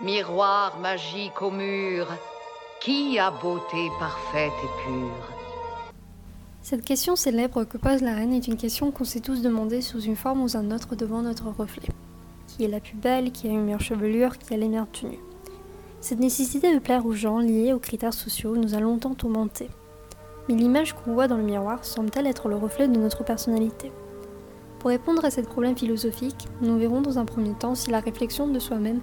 Miroir magique au mur, qui a beauté parfaite et pure? Cette question célèbre que pose la reine est une question qu'on s'est tous demandé sous une forme ou un autre devant notre reflet. Qui est la plus belle, qui a une meilleure chevelure, qui a les meilleures tenues? Cette nécessité de plaire aux gens liée aux critères sociaux nous a longtemps tourmentés. Mais l'image qu'on voit dans le miroir semble-t-elle être le reflet de notre personnalité? Pour répondre à ce problème philosophique, nous verrons dans un premier temps si la réflexion de soi-même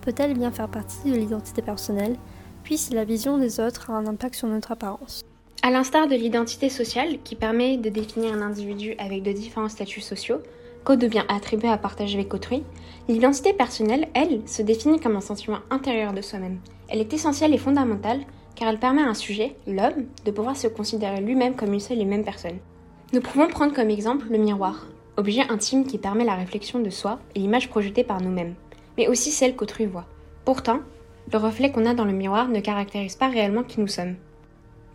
peut-elle bien faire partie de l'identité personnelle, puis si la vision des autres a un impact sur notre apparence? À l'instar de l'identité sociale, qui permet de définir un individu avec de différents statuts sociaux, qu'au devient attribué à partager avec autrui, l'identité personnelle, elle, se définit comme un sentiment intérieur de soi-même. Elle est essentielle et fondamentale car elle permet à un sujet, l'homme, de pouvoir se considérer lui-même comme une seule et même personne. Nous pouvons prendre comme exemple le miroir, objet intime qui permet la réflexion de soi et l'image projetée par nous-mêmes mais aussi celle qu'autrui voit. Pourtant, le reflet qu'on a dans le miroir ne caractérise pas réellement qui nous sommes.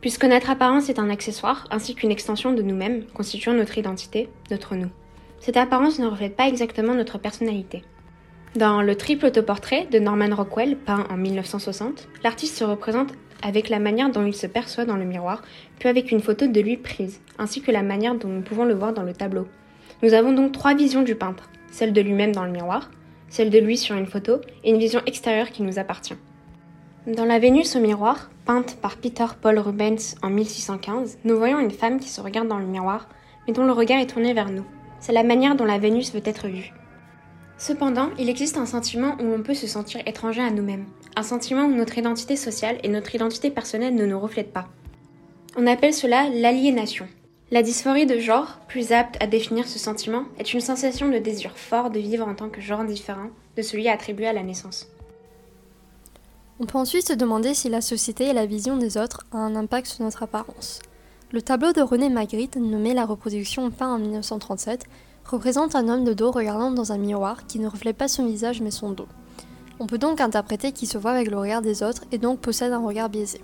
Puisque notre apparence est un accessoire ainsi qu'une extension de nous-mêmes constituant notre identité, notre nous. Cette apparence ne reflète pas exactement notre personnalité. Dans le triple autoportrait de Norman Rockwell, peint en 1960, l'artiste se représente avec la manière dont il se perçoit dans le miroir, puis avec une photo de lui prise, ainsi que la manière dont nous pouvons le voir dans le tableau. Nous avons donc trois visions du peintre, celle de lui-même dans le miroir, celle de lui sur une photo, et une vision extérieure qui nous appartient. Dans la Vénus au miroir, peinte par Peter Paul Rubens en 1615, nous voyons une femme qui se regarde dans le miroir, mais dont le regard est tourné vers nous. C'est la manière dont la Vénus veut être vue. Cependant, il existe un sentiment où l'on peut se sentir étranger à nous-mêmes, un sentiment où notre identité sociale et notre identité personnelle ne nous reflètent pas. On appelle cela l'aliénation. La dysphorie de genre, plus apte à définir ce sentiment, est une sensation de désir fort de vivre en tant que genre différent de celui attribué à la naissance. On peut ensuite se demander si la société et la vision des autres ont un impact sur notre apparence. Le tableau de René Magritte, nommé La reproduction peint en 1937, représente un homme de dos regardant dans un miroir qui ne reflète pas son visage mais son dos. On peut donc interpréter qu'il se voit avec le regard des autres et donc possède un regard biaisé.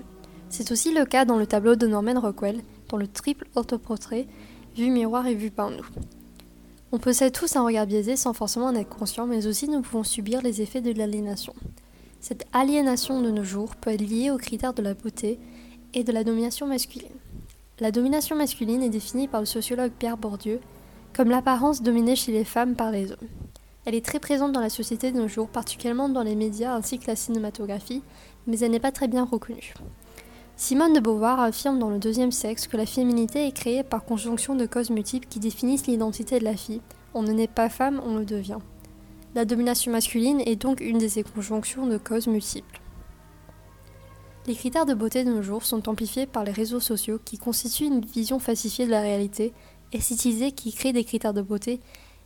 C'est aussi le cas dans le tableau de Norman Rockwell, dans le triple autoportrait, vu miroir et vu par nous. On possède tous un regard biaisé sans forcément en être conscient, mais aussi nous pouvons subir les effets de l'aliénation. Cette aliénation de nos jours peut être liée aux critères de la beauté et de la domination masculine. La domination masculine est définie par le sociologue Pierre Bourdieu comme l'apparence dominée chez les femmes par les hommes. Elle est très présente dans la société de nos jours, particulièrement dans les médias ainsi que la cinématographie, mais elle n'est pas très bien reconnue. Simone de Beauvoir affirme dans le deuxième sexe que la féminité est créée par conjonction de causes multiples qui définissent l'identité de la fille. On ne naît pas femme, on le devient. La domination masculine est donc une de ces conjonctions de causes multiples. Les critères de beauté de nos jours sont amplifiés par les réseaux sociaux qui constituent une vision falsifiée de la réalité, et citisée qui crée des critères de beauté,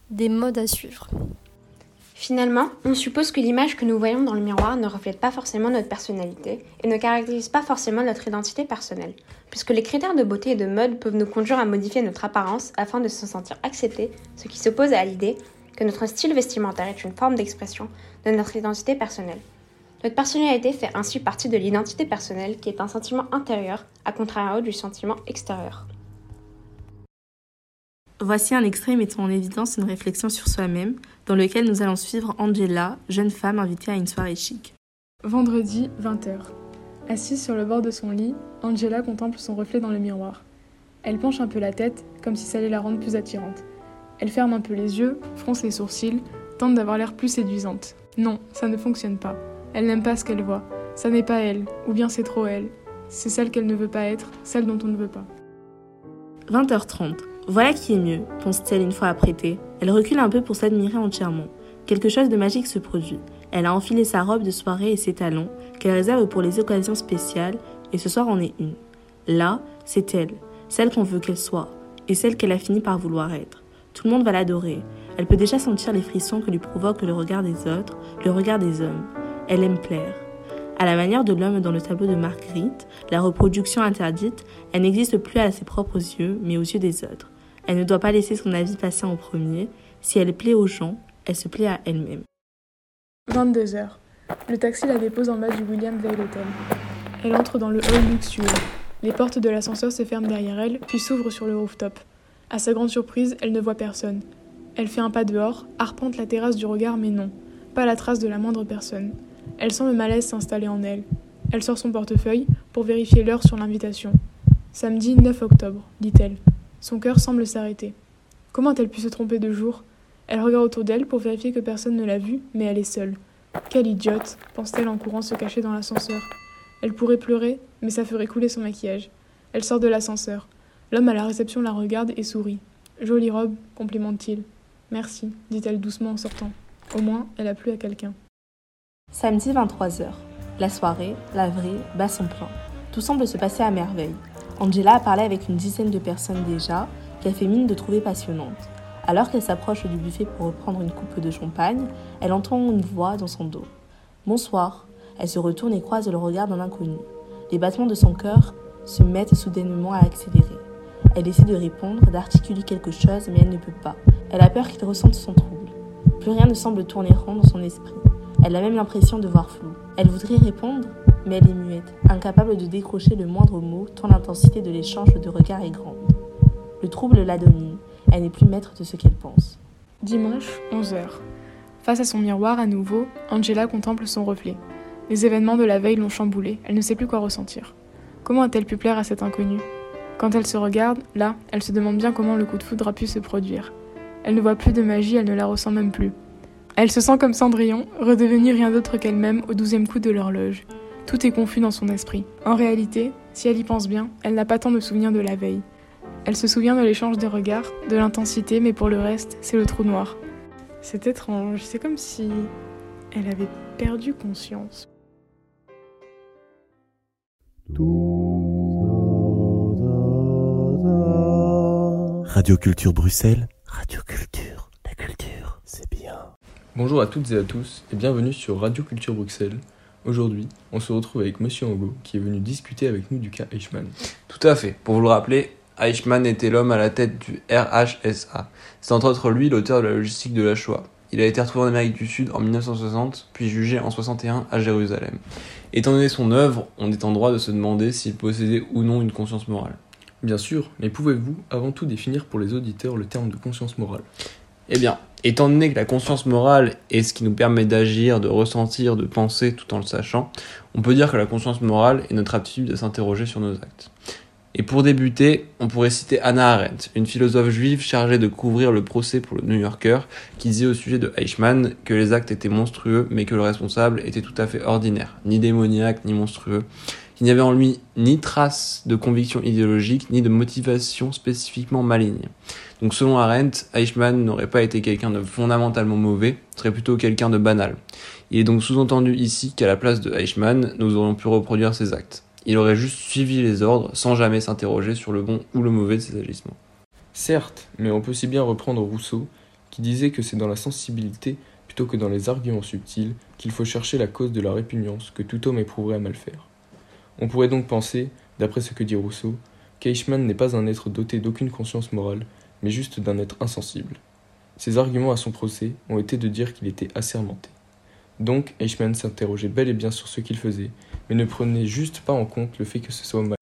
des modes à suivre. Finalement, on suppose que l'image que nous voyons dans le miroir ne reflète pas forcément notre personnalité et ne caractérise pas forcément notre identité personnelle, puisque les critères de beauté et de mode peuvent nous conduire à modifier notre apparence afin de se sentir accepté, ce qui s'oppose à l'idée que notre style vestimentaire est une forme d'expression de notre identité personnelle. Notre personnalité fait ainsi partie de l'identité personnelle qui est un sentiment intérieur, à contrario du sentiment extérieur. Voici un extrait mettant en évidence une réflexion sur soi-même, dans lequel nous allons suivre Angela, jeune femme invitée à une soirée chic. Vendredi, 20h. Assise sur le bord de son lit, Angela contemple son reflet dans le miroir. Elle penche un peu la tête, comme si ça allait la rendre plus attirante. Elle ferme un peu les yeux, fronce les sourcils, tente d'avoir l'air plus séduisante. Non, ça ne fonctionne pas. Elle n'aime pas ce qu'elle voit. Ça n'est pas elle, ou bien c'est trop elle. C'est celle qu'elle ne veut pas être, celle dont on ne veut pas. 20h30. Voilà qui est mieux, pense-t-elle une fois apprêtée. Elle recule un peu pour s'admirer entièrement. Quelque chose de magique se produit. Elle a enfilé sa robe de soirée et ses talons, qu'elle réserve pour les occasions spéciales, et ce soir en est une. Là, c'est elle, celle qu'on veut qu'elle soit, et celle qu'elle a fini par vouloir être. Tout le monde va l'adorer. Elle peut déjà sentir les frissons que lui provoque le regard des autres, le regard des hommes. Elle aime plaire. À la manière de l'homme dans le tableau de Marguerite, la reproduction interdite, elle n'existe plus à ses propres yeux, mais aux yeux des autres. Elle ne doit pas laisser son avis passer en premier. Si elle plaît aux gens, elle se plaît à elle-même. 22 heures. Le taxi la dépose en bas du William Vale Hotel. Elle entre dans le hall luxueux. Les portes de l'ascenseur se ferment derrière elle, puis s'ouvrent sur le rooftop. À sa grande surprise, elle ne voit personne. Elle fait un pas dehors, arpente la terrasse du regard, mais non, pas la trace de la moindre personne. Elle sent le malaise s'installer en elle. Elle sort son portefeuille pour vérifier l'heure sur l'invitation. Samedi 9 octobre, dit-elle. Son cœur semble s'arrêter. Comment a-t-elle pu se tromper de jour? Elle regarde autour d'elle pour vérifier que personne ne l'a vue, mais elle est seule. Quelle idiote, pense-t-elle en courant se cacher dans l'ascenseur. Elle pourrait pleurer, mais ça ferait couler son maquillage. Elle sort de l'ascenseur. L'homme à la réception la regarde et sourit. Jolie robe, complimente-t-il. Merci, dit-elle doucement en sortant. Au moins, elle a plu à quelqu'un. Samedi 23h. La soirée, la vraie, bat son plein. Tout semble se passer à merveille. Angela a parlé avec une dizaine de personnes déjà, qu'elle fait mine de trouver passionnantes. Alors qu'elle s'approche du buffet pour reprendre une coupe de champagne, elle entend une voix dans son dos. Bonsoir. Elle se retourne et croise le regard d'un inconnu. Les battements de son cœur se mettent soudainement à accélérer. Elle essaie de répondre, d'articuler quelque chose, mais elle ne peut pas. Elle a peur qu'il ressente son trouble. Plus rien ne semble tourner rond dans son esprit. Elle a même l'impression de voir flou. Elle voudrait répondre, mais elle est muette, incapable de décrocher le moindre mot, tant l'intensité de l'échange de regards est grande. Le trouble la domine. Elle n'est plus maître de ce qu'elle pense. Dimanche, 11h. Face à son miroir à nouveau, Angela contemple son reflet. Les événements de la veille l'ont chamboulée, elle ne sait plus quoi ressentir. Comment a-t-elle pu plaire à cet inconnu? Quand elle se regarde, là, elle se demande bien comment le coup de foudre a pu se produire. Elle ne voit plus de magie, elle ne la ressent même plus. Elle se sent comme Cendrillon, redevenir rien d'autre qu'elle-même au douzième coup de l'horloge. Tout est confus dans son esprit. En réalité, si elle y pense bien, elle n'a pas tant de souvenirs de la veille. Elle se souvient de l'échange des regards, de l'intensité, mais pour le reste, c'est le trou noir. C'est étrange, c'est comme si elle avait perdu conscience. Radio Culture Bruxelles, Radio Culture, la culture, c'est bien. Bonjour à toutes et à tous et bienvenue sur Radio Culture Bruxelles. Aujourd'hui, on se retrouve avec Monsieur Ango qui est venu discuter avec nous du cas Eichmann. Tout à fait. Pour vous le rappeler, Eichmann était l'homme à la tête du RHSA. C'est entre autres lui l'auteur de la logistique de la Shoah. Il a été retrouvé en Amérique du Sud en 1960, puis jugé en 61 à Jérusalem. Étant donné son œuvre, on est en droit de se demander s'il possédait ou non une conscience morale. Bien sûr, mais pouvez-vous avant tout définir pour les auditeurs le terme de conscience morale? Eh bien, étant donné que la conscience morale est ce qui nous permet d'agir, de ressentir, de penser tout en le sachant, on peut dire que la conscience morale est notre aptitude à s'interroger sur nos actes. Et pour débuter, on pourrait citer Anna Arendt, une philosophe juive chargée de couvrir le procès pour le New Yorker, qui disait au sujet de Eichmann que les actes étaient monstrueux, mais que le responsable était tout à fait ordinaire, ni démoniaque, ni monstrueux, qu'il n'y avait en lui ni trace de conviction idéologique, ni de motivation spécifiquement maligne. Donc selon Arendt, Eichmann n'aurait pas été quelqu'un de fondamentalement mauvais, serait plutôt quelqu'un de banal. Il est donc sous-entendu ici qu'à la place de Eichmann, nous aurions pu reproduire ses actes. Il aurait juste suivi les ordres sans jamais s'interroger sur le bon ou le mauvais de ses agissements. Certes, mais on peut aussi bien reprendre Rousseau, qui disait que c'est dans la sensibilité plutôt que dans les arguments subtils qu'il faut chercher la cause de la répugnance que tout homme éprouverait à mal faire. On pourrait donc penser, d'après ce que dit Rousseau, qu'Eichmann n'est pas un être doté d'aucune conscience morale, mais juste d'un être insensible. Ses arguments à son procès ont été de dire qu'il était assermenté. Donc Eichmann s'interrogeait bel et bien sur ce qu'il faisait, mais ne prenait juste pas en compte le fait que ce soit mal.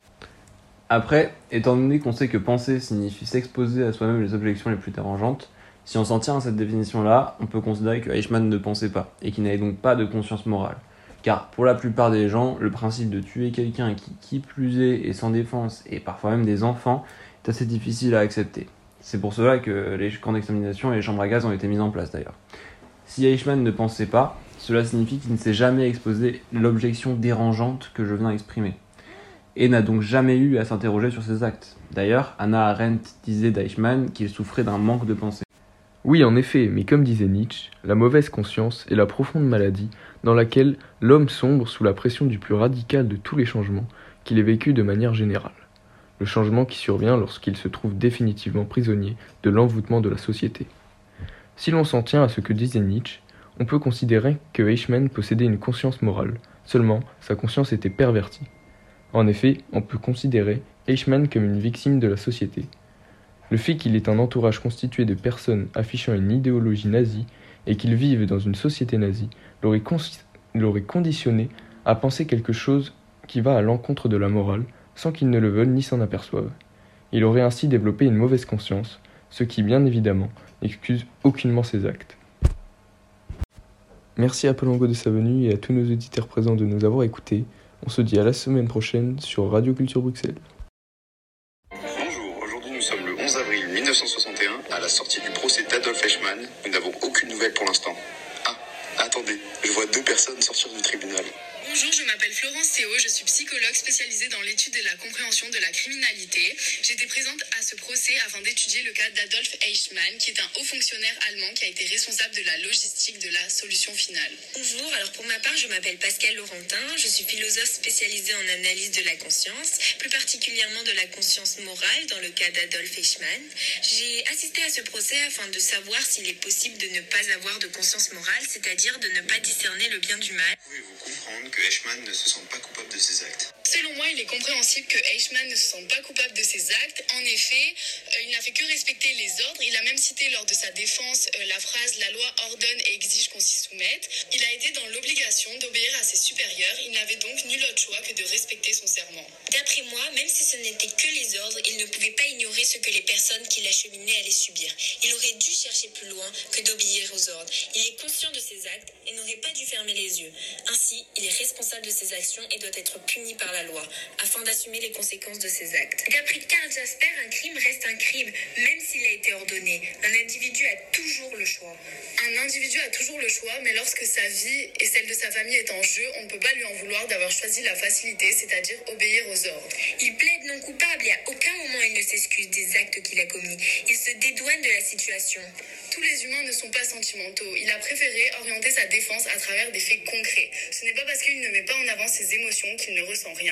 Après, étant donné qu'on sait que penser signifie s'exposer à soi-même les objections les plus dérangeantes, si on s'en tient à cette définition-là, on peut considérer que Eichmann ne pensait pas, et qu'il n'avait donc pas de conscience morale. Car pour la plupart des gens, le principe de tuer quelqu'un qui, qui plus est, est sans défense, et parfois même des enfants, est assez difficile à accepter. C'est pour cela que les camps d'extermination et les chambres à gaz ont été mises en place d'ailleurs. Si Eichmann ne pensait pas, cela signifie qu'il ne s'est jamais exposé l'objection dérangeante que je viens d'exprimer, et n'a donc jamais eu à s'interroger sur ses actes. D'ailleurs, Anna Arendt disait d'Eichmann qu'il souffrait d'un manque de pensée. Oui, en effet, mais comme disait Nietzsche, la mauvaise conscience est la profonde maladie dans laquelle l'homme sombre sous la pression du plus radical de tous les changements qu'il ait vécu de manière générale. Le changement qui survient lorsqu'il se trouve définitivement prisonnier de l'envoûtement de la société. Si l'on s'en tient à ce que disait Nietzsche, on peut considérer que Eichmann possédait une conscience morale, seulement sa conscience était pervertie. En effet, on peut considérer Eichmann comme une victime de la société. Le fait qu'il ait un entourage constitué de personnes affichant une idéologie nazie et qu'il vive dans une société nazie l'aurait conditionné à penser quelque chose qui va à l'encontre de la morale sans qu'il ne le veuille ni s'en aperçoive. Il aurait ainsi développé une mauvaise conscience, ce qui bien évidemment n'excuse aucunement ses actes. Merci à Polongo de sa venue et à tous nos auditeurs présents de nous avoir écoutés. On se dit à la semaine prochaine sur Radio Culture Bruxelles. Pour l'instant. Ah, attendez, je vois deux personnes sortir du tribunal. Bonjour, je m'appelle Florence Théo, je suis psychologue spécialisée dans l'étude et la compréhension de la criminalité. J'étais présente à ce procès afin d'étudier le cas d'Adolf Eichmann, qui est un haut fonctionnaire allemand qui a été responsable de la logistique de la solution finale. Bonjour, alors pour ma part, je m'appelle Pascal Laurentin, je suis philosophe spécialisée en analyse de la conscience, plus particulièrement de la conscience morale dans le cas d'Adolf Eichmann. J'ai assisté à ce procès afin de savoir s'il est possible de ne pas avoir de conscience morale, c'est-à-dire de ne pas discerner le bien du mal. Pouvez-vous comprendre que Ne se sente pas coupable de ses actes Selon moi, il est compréhensible que Eichmann ne se sente pas coupable de ses actes. En effet, euh, il n'a fait que respecter les ordres. Il a même cité lors de sa défense euh, la phrase La loi ordonne et exige qu'on s'y soumette. Il a été dans l'obligation d'obéir à ses supérieurs. Il n'avait donc nul autre choix que de respecter son serment. D'après moi, même si ce n'était que les ordres, il ne pouvait pas ignorer ce que les personnes qui l'acheminaient allaient subir. Il aurait dû chercher plus loin que d'obéir aux ordres. Il est conscient de ses actes et n'aurait pas dû fermer les yeux. Ainsi, il est responsable de ses actions et doit être puni par la loi, afin d'assumer les conséquences de ses actes. D'après Karl Jasper, un crime reste un crime, même s'il a été ordonné. Un individu a toujours le choix. Un individu a toujours le choix, mais lorsque sa vie et celle de sa famille est en jeu, on ne peut pas lui en vouloir d'avoir choisi la facilité, c'est-à-dire obéir aux ordres. Il plaide non coupable et à aucun moment il ne s'excuse des actes qu'il a commis. Il se dédouane de la situation. Tous les humains ne sont pas sentimentaux. Il a préféré orienter sa défense à travers des faits concrets. Ce n'est pas parce qu'il ne met pas en avant ses émotions qu'il ne ressent rien.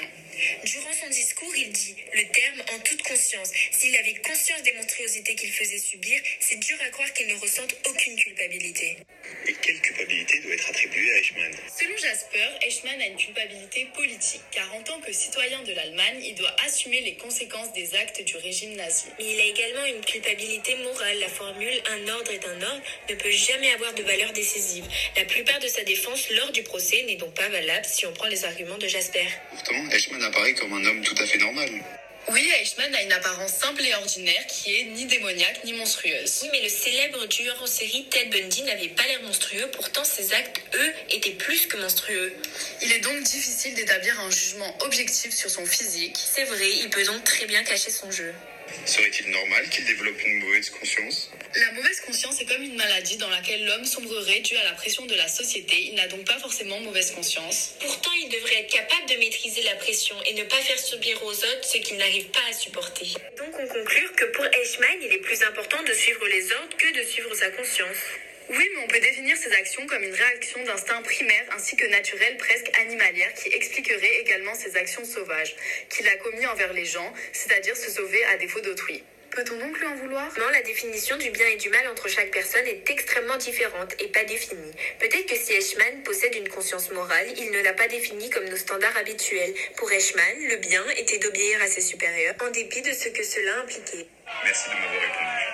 Durant son discours, il dit le terme en toute conscience. S'il avait conscience des monstruosités qu'il faisait subir, c'est dur à croire qu'il ne ressente aucune culpabilité. Et quelle culpabilité doit être attribuée à Eichmann Selon Jasper, Eichmann a une culpabilité politique, car en tant que citoyen de l'Allemagne, il doit assumer les conséquences des actes du régime nazi. Mais il a également une culpabilité morale. La formule un ordre est un ordre ne peut jamais avoir de valeur décisive. La plupart de sa défense lors du procès n'est donc pas valable si on prend les arguments de Jasper. Pourtant, Eichmann apparaît comme un homme tout à fait normal. Oui, Eichmann a une apparence simple et ordinaire qui est ni démoniaque ni monstrueuse. Oui, mais le célèbre tueur en série Ted Bundy n'avait pas l'air monstrueux, pourtant ses actes, eux, étaient plus que monstrueux. Il est donc difficile d'établir un jugement objectif sur son physique. C'est vrai, il peut donc très bien cacher son jeu. Serait-il normal qu'il développe une mauvaise conscience? La mauvaise conscience est comme une maladie dans laquelle l'homme sombrerait dû à la pression de la société. Il n'a donc pas forcément mauvaise conscience. Pourtant, il devrait être capable de maîtriser la pression et ne pas faire subir aux autres ce qu'il n'arrive pas à supporter. Donc on conclut que pour Eichmann, il est plus important de suivre les ordres que de suivre sa conscience. Oui, mais on peut définir ces actions comme une réaction d'instinct primaire ainsi que naturelle, presque animalière, qui expliquerait également ses actions sauvages, qu'il a commis envers les gens, c'est-à-dire se sauver à défaut d'autrui. Peut-on donc lui en vouloir? Non, la définition du bien et du mal entre chaque personne est extrêmement différente et pas définie. Peut-être que si Eichmann possède une conscience morale, il ne l'a pas définie comme nos standards habituels. Pour Eichmann, le bien était d'obéir à ses supérieurs, en dépit de ce que cela impliquait. Merci de m'avoir répondu.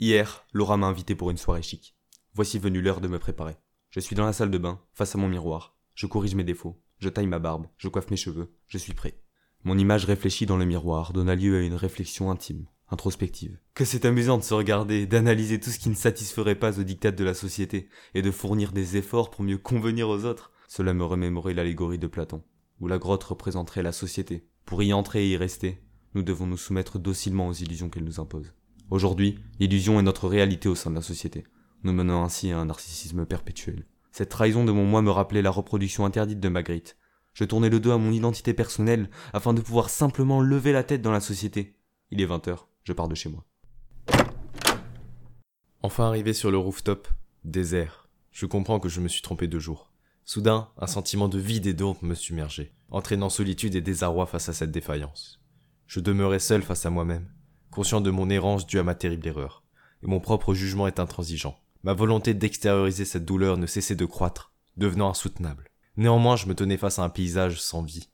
Hier, Laura m'a invité pour une soirée chic. Voici venue l'heure de me préparer. Je suis dans la salle de bain, face à mon miroir. Je corrige mes défauts, je taille ma barbe, je coiffe mes cheveux, je suis prêt. Mon image réfléchie dans le miroir donna lieu à une réflexion intime, introspective. Que c'est amusant de se regarder, d'analyser tout ce qui ne satisferait pas aux dictats de la société, et de fournir des efforts pour mieux convenir aux autres. Cela me remémorait l'allégorie de Platon, où la grotte représenterait la société. Pour y entrer et y rester, nous devons nous soumettre docilement aux illusions qu'elle nous impose. Aujourd'hui, l'illusion est notre réalité au sein de la société, nous menant ainsi à un narcissisme perpétuel. Cette trahison de mon moi me rappelait la reproduction interdite de Magritte. Je tournais le dos à mon identité personnelle afin de pouvoir simplement lever la tête dans la société. Il est 20 heures, je pars de chez moi. Enfin arrivé sur le rooftop, désert. Je comprends que je me suis trompé de jour. Soudain, un sentiment de vide et d'ombre me submergeait, entraînant solitude et désarroi face à cette défaillance. Je demeurais seul face à moi-même, conscient de mon errance due à ma terrible erreur, et mon propre jugement est intransigeant. Ma volonté d'extérioriser cette douleur ne cessait de croître, devenant insoutenable. Néanmoins, je me tenais face à un paysage sans vie.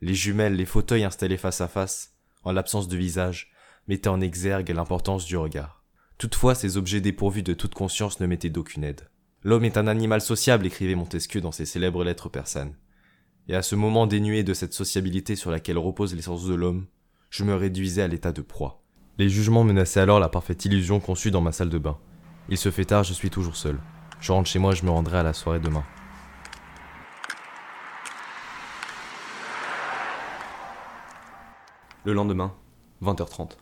Les jumelles, les fauteuils installés face à face, en l'absence de visage, mettaient en exergue l'importance du regard. Toutefois, ces objets dépourvus de toute conscience ne m'étaient d'aucune aide. L'homme est un animal sociable, écrivait Montesquieu dans ses célèbres lettres persanes. Et à ce moment dénué de cette sociabilité sur laquelle repose l'essence de l'homme, je me réduisais à l'état de proie. Les jugements menaçaient alors la parfaite illusion conçue dans ma salle de bain. Il se fait tard, je suis toujours seul. Je rentre chez moi, je me rendrai à la soirée demain. Le lendemain, 20h30.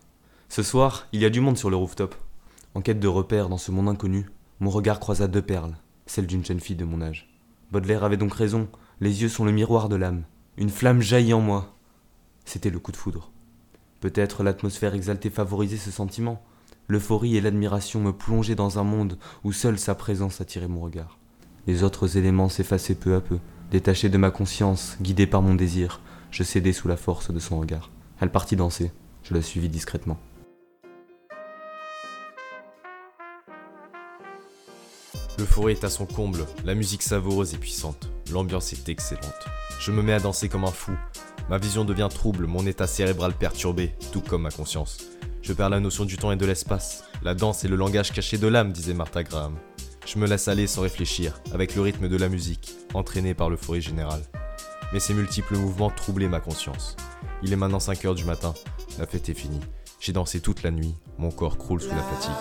Ce soir, il y a du monde sur le rooftop. En quête de repères dans ce monde inconnu, mon regard croisa deux perles, celles d'une jeune fille de mon âge. Baudelaire avait donc raison, les yeux sont le miroir de l'âme. Une flamme jaillit en moi. C'était le coup de foudre. Peut-être l'atmosphère exaltée favorisait ce sentiment. L'euphorie et l'admiration me plongeaient dans un monde où seule sa présence attirait mon regard. Les autres éléments s'effaçaient peu à peu, détachés de ma conscience, guidés par mon désir. Je cédais sous la force de son regard. Elle partit danser. Je la suivis discrètement. L'euphorie est à son comble, la musique savoureuse et puissante, l'ambiance est excellente. Je me mets à danser comme un fou. Ma vision devient trouble, mon état cérébral perturbé, tout comme ma conscience. Je perds la notion du temps et de l'espace. La danse est le langage caché de l'âme, disait Martha Graham. Je me laisse aller sans réfléchir, avec le rythme de la musique, entraîné par l'euphorie générale. Mais ces multiples mouvements troublaient ma conscience. Il est maintenant 5 heures du matin, la fête est finie. J'ai dansé toute la nuit, mon corps croule sous la fatigue.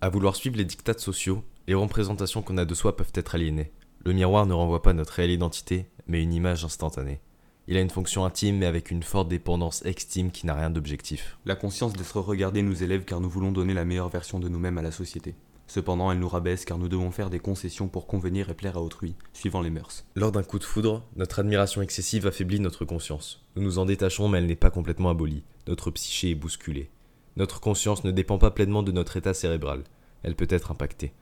À vouloir suivre les dictats sociaux, les représentations qu'on a de soi peuvent être aliénées. Le miroir ne renvoie pas notre réelle identité, mais une image instantanée. Il a une fonction intime mais avec une forte dépendance extime qui n'a rien d'objectif. La conscience d'être regardé nous élève car nous voulons donner la meilleure version de nous-mêmes à la société. Cependant, elle nous rabaisse car nous devons faire des concessions pour convenir et plaire à autrui, suivant les mœurs. Lors d'un coup de foudre, notre admiration excessive affaiblit notre conscience. Nous nous en détachons mais elle n'est pas complètement abolie. Notre psyché est bousculée. Notre conscience ne dépend pas pleinement de notre état cérébral. Elle peut être impactée.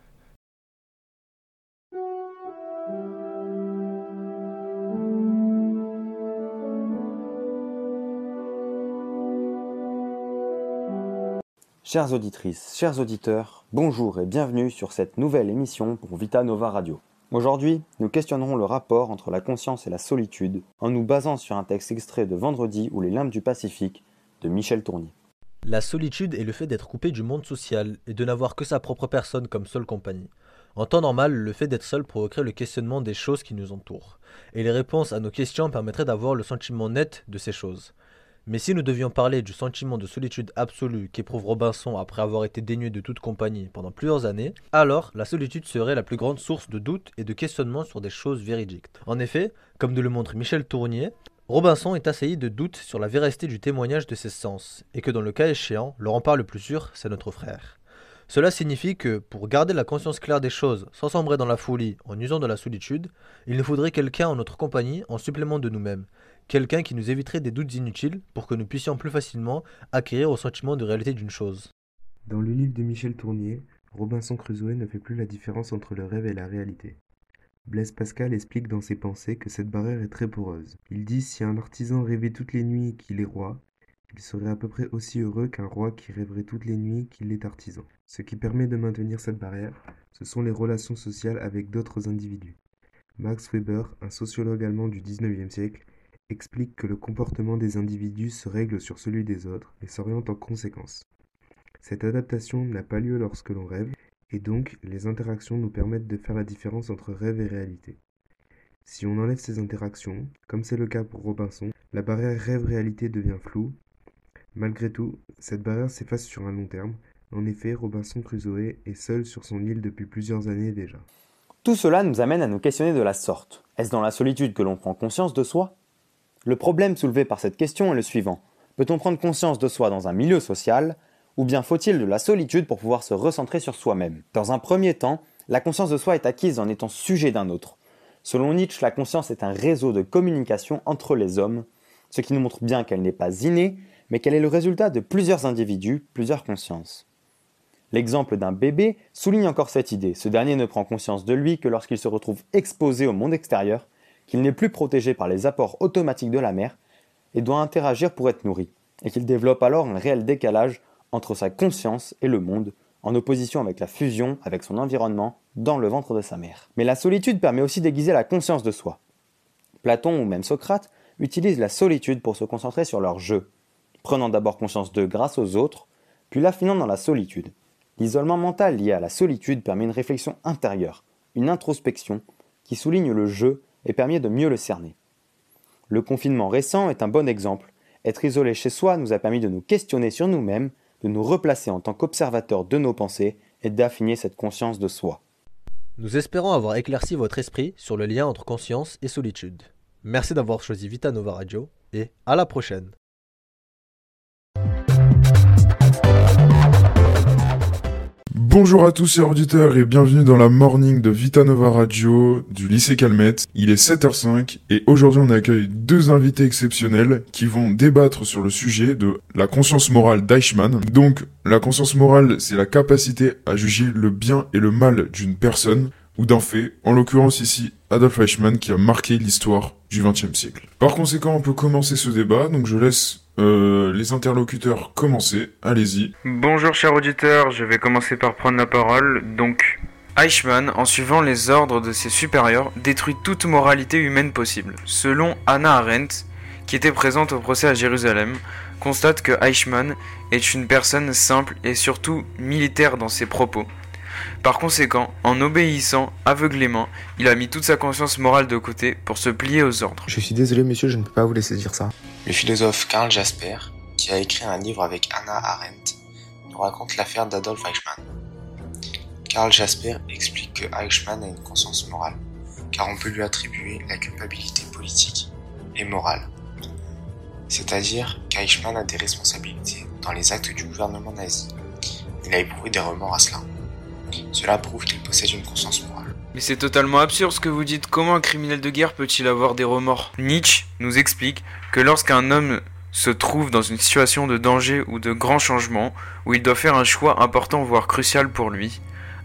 Chères auditrices, chers auditeurs, bonjour et bienvenue sur cette nouvelle émission pour Vita Nova Radio. Aujourd'hui, nous questionnerons le rapport entre la conscience et la solitude en nous basant sur un texte extrait de Vendredi ou les limbes du Pacifique de Michel Tournier. La solitude est le fait d'être coupé du monde social et de n'avoir que sa propre personne comme seule compagnie. En temps normal, le fait d'être seul provoquerait le questionnement des choses qui nous entourent, et les réponses à nos questions permettraient d'avoir le sentiment net de ces choses. Mais si nous devions parler du sentiment de solitude absolue qu'éprouve Robinson après avoir été dénué de toute compagnie pendant plusieurs années, alors la solitude serait la plus grande source de doute et de questionnement sur des choses véridiques. En effet, comme nous le montre Michel Tournier, Robinson est assailli de doutes sur la véracité du témoignage de ses sens, et que dans le cas échéant, le rempart le plus sûr, c'est notre frère. Cela signifie que, pour garder la conscience claire des choses sans sombrer dans la folie en usant de la solitude, il nous faudrait quelqu'un en notre compagnie en supplément de nous-mêmes, quelqu'un qui nous éviterait des doutes inutiles pour que nous puissions plus facilement acquérir au sentiment de réalité d'une chose. Dans le livre de Michel Tournier, Robinson Crusoe ne fait plus la différence entre le rêve et la réalité. Blaise Pascal explique dans ses pensées que cette barrière est très poreuse. Il dit si un artisan rêvait toutes les nuits qu'il est roi, il serait à peu près aussi heureux qu'un roi qui rêverait toutes les nuits qu'il est artisan. Ce qui permet de maintenir cette barrière, ce sont les relations sociales avec d'autres individus. Max Weber, un sociologue allemand du XIXe siècle, explique que le comportement des individus se règle sur celui des autres et s'oriente en conséquence. Cette adaptation n'a pas lieu lorsque l'on rêve, et donc les interactions nous permettent de faire la différence entre rêve et réalité. Si on enlève ces interactions, comme c'est le cas pour Robinson, la barrière rêve-réalité devient floue. Malgré tout, cette barrière s'efface sur un long terme. En effet, Robinson Crusoe est seul sur son île depuis plusieurs années déjà. Tout cela nous amène à nous questionner de la sorte. Est-ce dans la solitude que l'on prend conscience de soi Le problème soulevé par cette question est le suivant. Peut-on prendre conscience de soi dans un milieu social ou bien faut-il de la solitude pour pouvoir se recentrer sur soi-même? Dans un premier temps, la conscience de soi est acquise en étant sujet d'un autre. Selon Nietzsche, la conscience est un réseau de communication entre les hommes, ce qui nous montre bien qu'elle n'est pas innée, mais qu'elle est le résultat de plusieurs individus, plusieurs consciences. L'exemple d'un bébé souligne encore cette idée. Ce dernier ne prend conscience de lui que lorsqu'il se retrouve exposé au monde extérieur, qu'il n'est plus protégé par les apports automatiques de la mère et doit interagir pour être nourri, et qu'il développe alors un réel décalage entre sa conscience et le monde, en opposition avec la fusion avec son environnement dans le ventre de sa mère. Mais la solitude permet aussi d'aiguiser la conscience de soi. Platon ou même Socrate utilisent la solitude pour se concentrer sur leur jeu, prenant d'abord conscience d'eux grâce aux autres, puis l'affinant dans la solitude. L'isolement mental lié à la solitude permet une réflexion intérieure, une introspection, qui souligne le jeu et permet de mieux le cerner. Le confinement récent est un bon exemple. Être isolé chez soi nous a permis de nous questionner sur nous-mêmes de nous replacer en tant qu'observateurs de nos pensées et d'affiner cette conscience de soi. Nous espérons avoir éclairci votre esprit sur le lien entre conscience et solitude. Merci d'avoir choisi Vita Nova Radio et à la prochaine. Bonjour à tous chers auditeurs et bienvenue dans la morning de Vitanova Radio du lycée Calmette. Il est 7h05 et aujourd'hui on accueille deux invités exceptionnels qui vont débattre sur le sujet de la conscience morale d'Eichmann. Donc la conscience morale c'est la capacité à juger le bien et le mal d'une personne ou d'un fait, en l'occurrence ici Adolf Eichmann qui a marqué l'histoire du XXe siècle. Par conséquent on peut commencer ce débat, donc je laisse euh, les interlocuteurs commencer, allez-y. Bonjour chers auditeurs, je vais commencer par prendre la parole. Donc, Eichmann, en suivant les ordres de ses supérieurs, détruit toute moralité humaine possible. Selon Anna Arendt, qui était présente au procès à Jérusalem, constate que Eichmann est une personne simple et surtout militaire dans ses propos. Par conséquent, en obéissant aveuglément, il a mis toute sa conscience morale de côté pour se plier aux ordres. Je suis désolé monsieur, je ne peux pas vous laisser dire ça. Le philosophe Karl Jasper, qui a écrit un livre avec Anna Arendt, nous raconte l'affaire d'Adolf Eichmann. Karl Jasper explique que Eichmann a une conscience morale, car on peut lui attribuer la culpabilité politique et morale. C'est-à-dire qu'Eichmann a des responsabilités dans les actes du gouvernement nazi. Il a éprouvé des remords à cela. Cela prouve qu'il possède une conscience morale. Mais c'est totalement absurde ce que vous dites. Comment un criminel de guerre peut-il avoir des remords? Nietzsche nous explique que lorsqu'un homme se trouve dans une situation de danger ou de grand changement, où il doit faire un choix important voire crucial pour lui,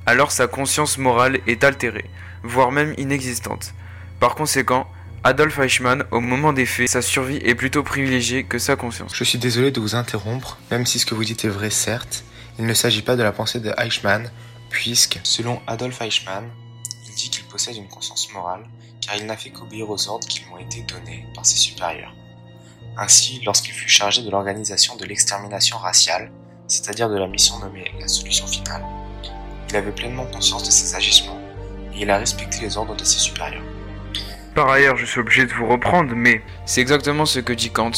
alors sa conscience morale est altérée, voire même inexistante. Par conséquent, Adolf Eichmann, au moment des faits, sa survie est plutôt privilégiée que sa conscience. Je suis désolé de vous interrompre, même si ce que vous dites est vrai certes, il ne s'agit pas de la pensée de Eichmann, puisque, selon Adolf Eichmann, il dit qu'il possède une conscience morale, car il n'a fait qu'obéir aux ordres qui lui ont été donnés par ses supérieurs. Ainsi, lorsqu'il fut chargé de l'organisation de l'extermination raciale, c'est-à-dire de la mission nommée la solution finale, il avait pleinement conscience de ses agissements, et il a respecté les ordres de ses supérieurs. Par ailleurs, je suis obligé de vous reprendre, mais c'est exactement ce que dit Kant.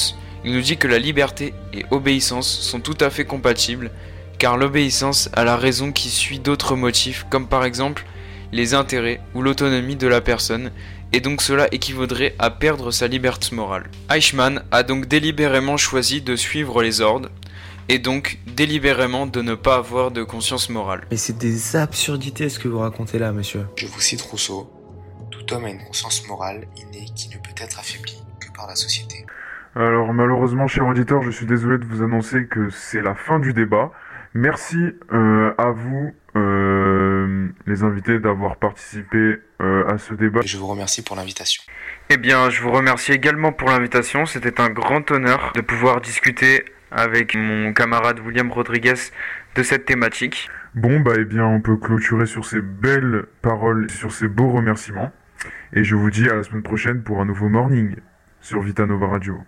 Il nous dit que la liberté et obéissance sont tout à fait compatibles, car l'obéissance a la raison qui suit d'autres motifs, comme par exemple les intérêts ou l'autonomie de la personne, et donc cela équivaudrait à perdre sa liberté morale. Eichmann a donc délibérément choisi de suivre les ordres, et donc délibérément de ne pas avoir de conscience morale. Mais c'est des absurdités ce que vous racontez là, monsieur. Je vous cite Rousseau. Tout homme a une conscience morale innée qui ne peut être affaiblie que par la société. Alors malheureusement, cher auditeur, je suis désolé de vous annoncer que c'est la fin du débat. Merci euh, à vous, euh, les invités, d'avoir participé euh, à ce débat. Et je vous remercie pour l'invitation. Eh bien, je vous remercie également pour l'invitation. C'était un grand honneur de pouvoir discuter avec mon camarade William Rodriguez de cette thématique. Bon, bah, eh bien, on peut clôturer sur ces belles paroles, sur ces beaux remerciements. Et je vous dis à la semaine prochaine pour un nouveau morning sur Vitanova Radio.